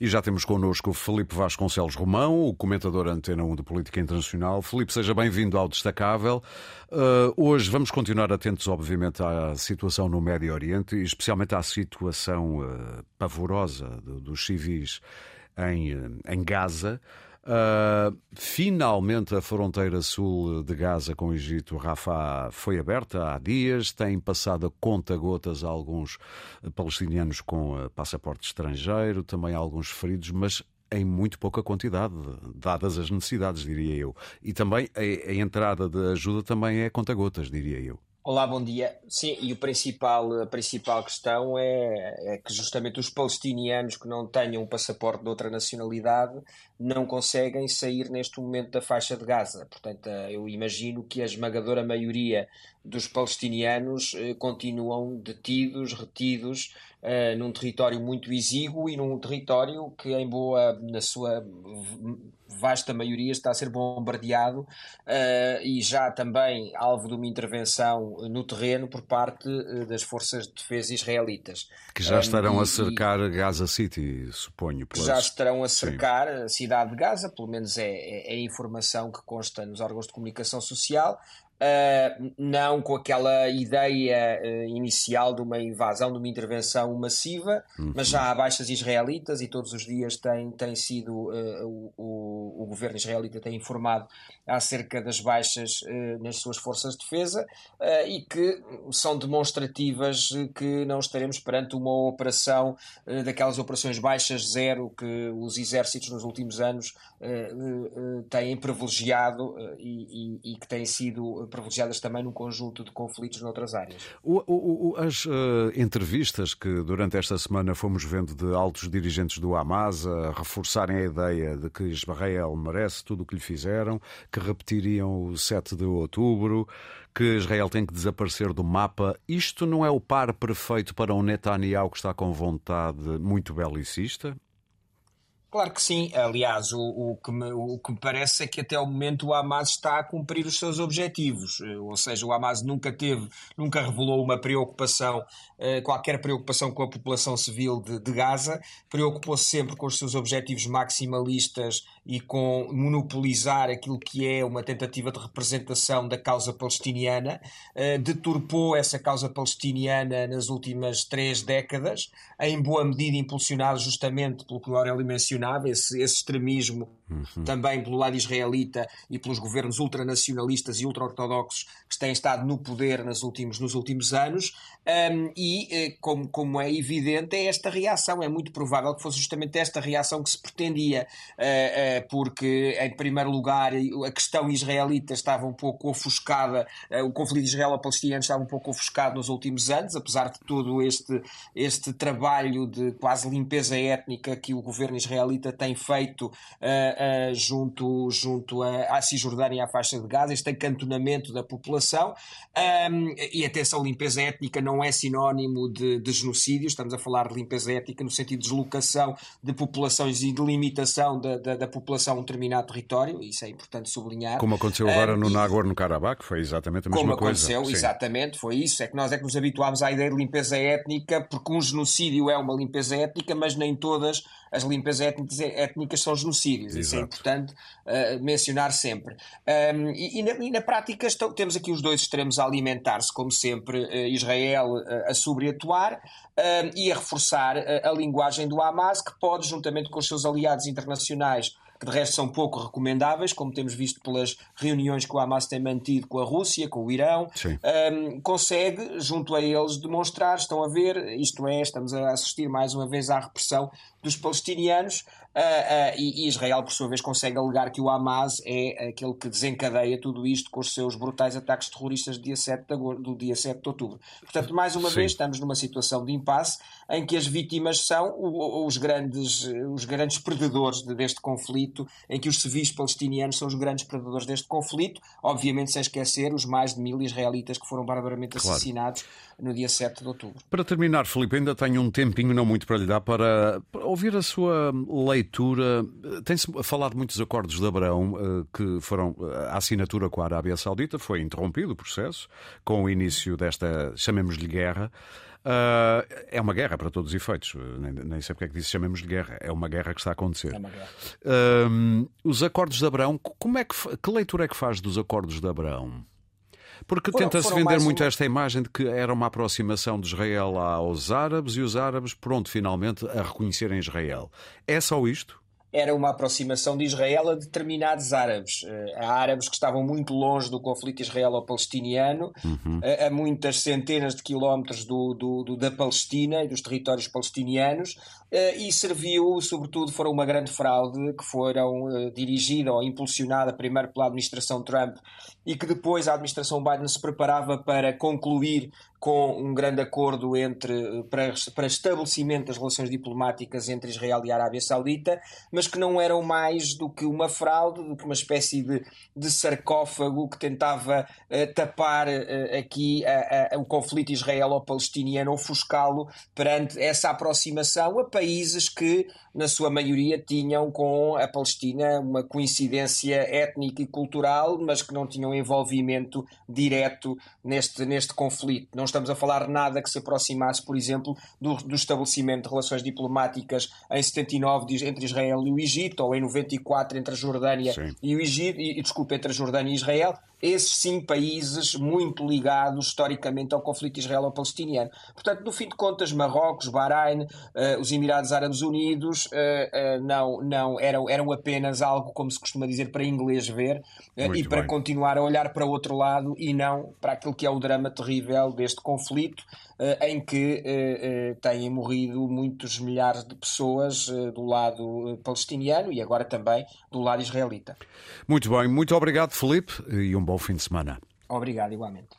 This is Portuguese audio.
E já temos connosco Felipe Vasconcelos Romão, o comentador Antena 1 de Política Internacional. Felipe, seja bem-vindo ao Destacável. Uh, hoje vamos continuar atentos, obviamente, à situação no Médio Oriente e especialmente à situação uh, pavorosa dos civis em, em Gaza. Uh, finalmente a fronteira sul de Gaza com o Egito, Rafah, foi aberta há dias. Tem passado a conta-gotas alguns palestinianos com uh, passaporte estrangeiro, também alguns feridos, mas em muito pouca quantidade, dadas as necessidades, diria eu. E também a, a entrada de ajuda também é conta-gotas, diria eu. Olá, bom dia. Sim, e o principal, a principal questão é, é, que justamente os palestinianos que não tenham um passaporte de outra nacionalidade não conseguem sair neste momento da faixa de Gaza. Portanto, eh, eu imagino que a esmagadora maioria dos palestinianos eh, continuam detidos, retidos uh, num território muito exíguo e num território que, em boa, na sua vasta maioria, está a ser bombardeado e já também alvo de uma intervenção no terreno por parte das forças de defesa israelitas. Que já estarão um, a cercar e, Gaza City, suponho. Que já estarão a cercar Sim. Cidade de Gaza, pelo menos é, é, é a informação que consta nos órgãos de comunicação social. Uh, não com aquela ideia uh, inicial de uma invasão, de uma intervenção massiva, uhum. mas já há baixas israelitas e todos os dias tem, tem sido uh, o, o, governo israelita tem informado acerca das baixas nas suas forças de defesa e que são demonstrativas que não estaremos perante uma operação daquelas operações baixas zero que os exércitos nos últimos anos têm privilegiado e, e, e que têm sido privilegiadas também num conjunto de conflitos noutras áreas. O, o, as uh, entrevistas que durante esta semana fomos vendo de altos dirigentes do Hamas a reforçarem a ideia de que Israel merece tudo o que lhe fizeram, que repetiriam o 7 de outubro, que Israel tem que desaparecer do mapa. Isto não é o par perfeito para um Netanyahu que está com vontade muito belicista? Claro que sim. Aliás, o, o, que me, o que me parece é que até o momento o Hamas está a cumprir os seus objetivos. Eh, ou seja, o Hamas nunca teve, nunca revelou uma preocupação, eh, qualquer preocupação com a população civil de, de Gaza. Preocupou-se sempre com os seus objetivos maximalistas e com monopolizar aquilo que é uma tentativa de representação da causa palestiniana. Eh, deturpou essa causa palestiniana nas últimas três décadas, em boa medida impulsionado justamente pelo que Aurélio mencionou mencionava, esse, esse extremismo uhum. também pelo lado israelita e pelos governos ultranacionalistas e ultra-ortodoxos que têm estado no poder nos últimos, nos últimos anos. Um, e, eh, como, como é evidente, é esta reação. É muito provável que fosse justamente esta reação que se pretendia, uh, uh, porque, em primeiro lugar, a questão israelita estava um pouco ofuscada, uh, o conflito israelo-palestiniano estava um pouco ofuscado nos últimos anos, apesar de todo este, este trabalho de quase limpeza étnica que o governo israelita tem feito uh, junto, junto a, à Cisjordânia e à faixa de Gaza, este acantonamento da população. Um, e atenção, limpeza étnica não é sinónimo de, de, genocídio, estamos a falar de limpeza étnica no sentido de deslocação de populações e de limitação da, da, da população a um determinado território, isso é importante sublinhar. Como aconteceu agora um, no Nagorno-Karabakh, foi exatamente a mesma como coisa. Como aconteceu, Sim. exatamente, foi isso. É que nós é que nos habituámos à ideia de limpeza étnica, porque um genocídio é uma limpeza étnica, mas nem todas as limpezas étnicas são genocídios. Exato. Isso é importante uh, mencionar sempre. Um, e, e, na, e, na, prática estão, temos aqui os dois extremos a alimentar-se, como sempre, uh, Israel uh, a sobreatuar e a reforçar a linguagem do Hamas, que pode, juntamente com os seus aliados internacionais, que de resto são pouco recomendáveis, como temos visto pelas reuniões que o Hamas tem mantido com a Rússia, com o Irão, um, consegue, junto a eles, demonstrar, estão a ver, isto é, estamos a assistir mais uma vez à repressão dos palestinianos e, e, Israel, por sua vez, consegue alegar que o Hamas é aquele que desencadeia tudo isto com os seus brutais ataques terroristas do dia 7 de, agosto, do dia 7 de outubro. Portanto, mais uma Sim. vez, estamos numa situação de impasse em que as vítimas são os grandes, os grandes predadores deste conflito, em que os civis palestinianos são os grandes predadores deste conflito, obviamente sem esquecer os mais de mil israelitas que foram barbaramente claro. assassinados no dia 7 de outubro. Para terminar, Filipe, ainda tenho um tempinho, não muito para lhe dar, para ouvir a sua leitura. Tem-se falado muitos acordos de Abraão eh, que foram eh, a assinatura com a Arábia Saudita, foi interrompido o processo com o início desta, chamemos-lhe guerra. Uh, é uma guerra para todos os efeitos. Nem, nem, sei porque é que disse chamemos de guerra. É uma guerra que está a acontecer. É. Uh, os acordos de Abraão, como é que, que leitura é que faz dos acordos de Abraão? Porque tenta-se vender muito uma... esta imagem de que era uma aproximação de Israel aos árabes e os árabes, pronto, finalmente a reconhecerem Israel. É só isto? Era uma aproximação de Israel a determinados árabes. Eh, a árabes que estavam muito longe do conflito israelo-palestiniano, uhum. a, a, muitas centenas de quilómetros do, do, do, da Palestina e dos territórios palestinianos, eh, e serviu, sobretudo, foram uma grande fraude que foram eh, dirigida ou impulsionada primeiro pela administração Trump e que depois a administração Biden se preparava para concluir com um grande acordo entre, para, para estabelecimento das relações diplomáticas entre Israel e a Arábia Saudita, mas que não eram mais do que uma fraude, do que uma espécie de, de sarcófago que tentava uh, tapar uh, aqui o conflito israelo-palestiniano, ofuscá-lo perante essa aproximação a países que, na sua maioria, tinham com a Palestina uma coincidência étnica e cultural, mas que não tinham envolvimento direto neste, neste conflito. Não estamos a falar nada que se aproximasse, por exemplo, do, do estabelecimento de relações diplomáticas em 79 entre Israel e o Egito, ou em 94 entre a Jordânia Sim. e o Egito, e, desculpa, entre a Jordânia e Israel, esses sim países muito ligados historicamente ao conflito israelo-palestiniano. Portanto, no fim de contas, Marrocos, Bahrein, uh, os Emirados Árabes Unidos uh, uh, não, não eram, eram apenas algo, como se costuma dizer, para inglês ver e para bem. continuar a olhar para o outro lado e não para aquilo que é o drama terrível deste conflito, em que têm morrido muitos milhares de pessoas do lado palestiniano e agora também do lado israelita. Muito bem, muito obrigado, Felipe, e um bom fim de semana. Obrigado, igualmente.